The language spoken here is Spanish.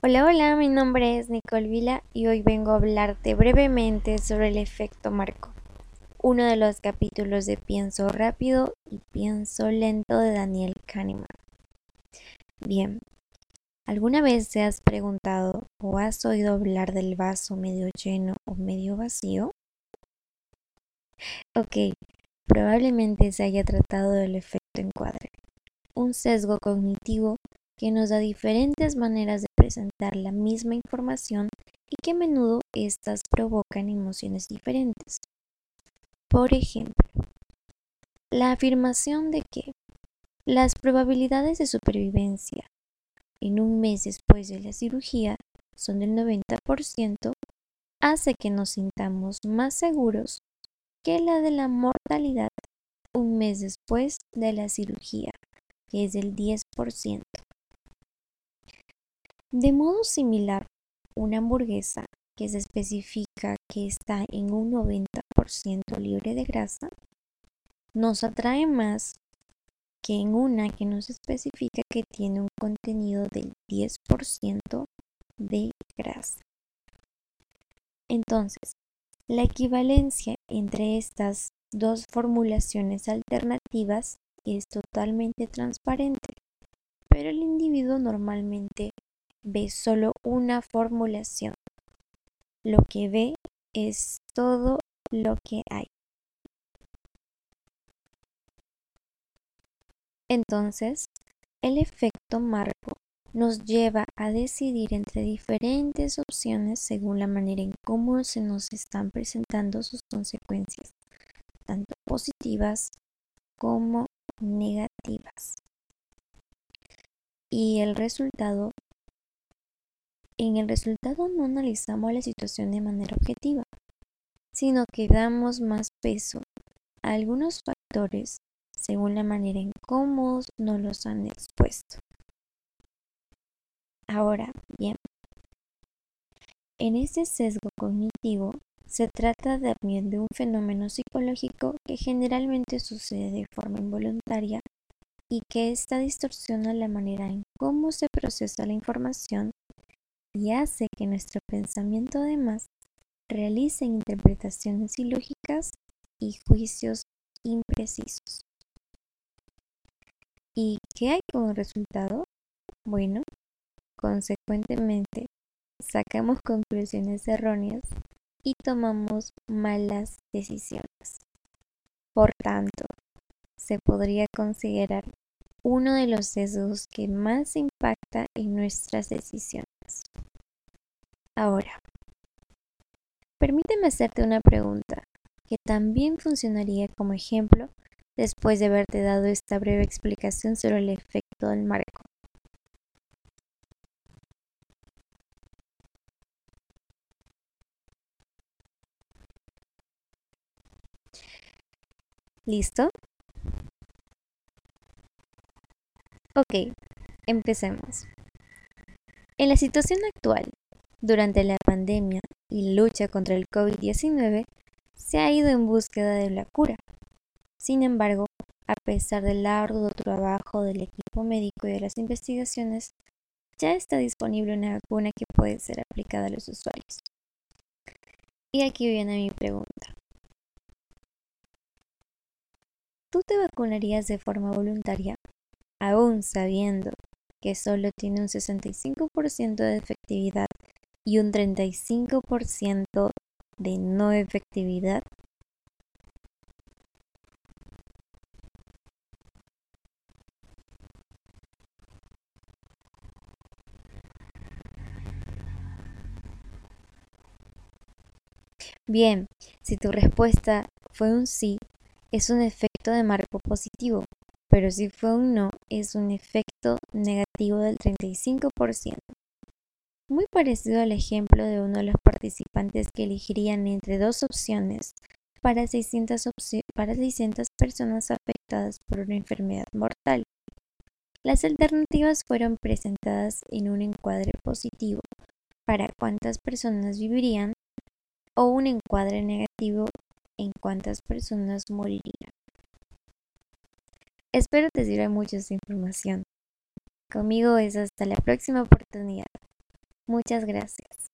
Hola, hola, mi nombre es Nicole Vila y hoy vengo a hablarte brevemente sobre el efecto marco, uno de los capítulos de Pienso rápido y Pienso lento de Daniel Kahneman. Bien, ¿alguna vez te has preguntado o has oído hablar del vaso medio lleno o medio vacío? Ok, probablemente se haya tratado del efecto encuadre, un sesgo cognitivo que nos da diferentes maneras de presentar la misma información y que a menudo éstas provocan emociones diferentes. Por ejemplo, la afirmación de que las probabilidades de supervivencia en un mes después de la cirugía son del 90% hace que nos sintamos más seguros que la de la mortalidad un mes después de la cirugía, que es del 10%. De modo similar, una hamburguesa que se especifica que está en un 90% libre de grasa nos atrae más que en una que nos especifica que tiene un contenido del 10% de grasa. Entonces, la equivalencia entre estas dos formulaciones alternativas es totalmente transparente, pero el individuo normalmente ve solo una formulación. Lo que ve es todo lo que hay. Entonces, el efecto marco nos lleva a decidir entre diferentes opciones según la manera en cómo se nos están presentando sus consecuencias, tanto positivas como negativas. Y el resultado en el resultado no analizamos la situación de manera objetiva, sino que damos más peso a algunos factores según la manera en cómo nos los han expuesto. Ahora bien, en este sesgo cognitivo se trata también de un fenómeno psicológico que generalmente sucede de forma involuntaria y que esta distorsiona la manera en cómo se procesa la información y hace que nuestro pensamiento además realice interpretaciones ilógicas y juicios imprecisos. ¿Y qué hay como resultado? Bueno, consecuentemente, sacamos conclusiones erróneas y tomamos malas decisiones. Por tanto, se podría considerar uno de los sesgos que más impacta en nuestras decisiones. Ahora, permíteme hacerte una pregunta que también funcionaría como ejemplo después de haberte dado esta breve explicación sobre el efecto del marco. ¿Listo? Ok, empecemos. En la situación actual, durante la pandemia y lucha contra el COVID-19, se ha ido en búsqueda de la cura. Sin embargo, a pesar del arduo trabajo del equipo médico y de las investigaciones, ya está disponible una vacuna que puede ser aplicada a los usuarios. Y aquí viene mi pregunta. ¿Tú te vacunarías de forma voluntaria, aún sabiendo que solo tiene un 65% de efectividad y un 35% de no efectividad. Bien, si tu respuesta fue un sí, es un efecto de marco positivo, pero si fue un no, es un efecto negativo del 35%. Muy parecido al ejemplo de uno de los participantes que elegirían entre dos opciones para 600, para 600 personas afectadas por una enfermedad mortal. Las alternativas fueron presentadas en un encuadre positivo para cuántas personas vivirían o un encuadre negativo en cuántas personas morirían. Espero te sirva mucho esta información. Conmigo es hasta la próxima oportunidad. Muchas gracias.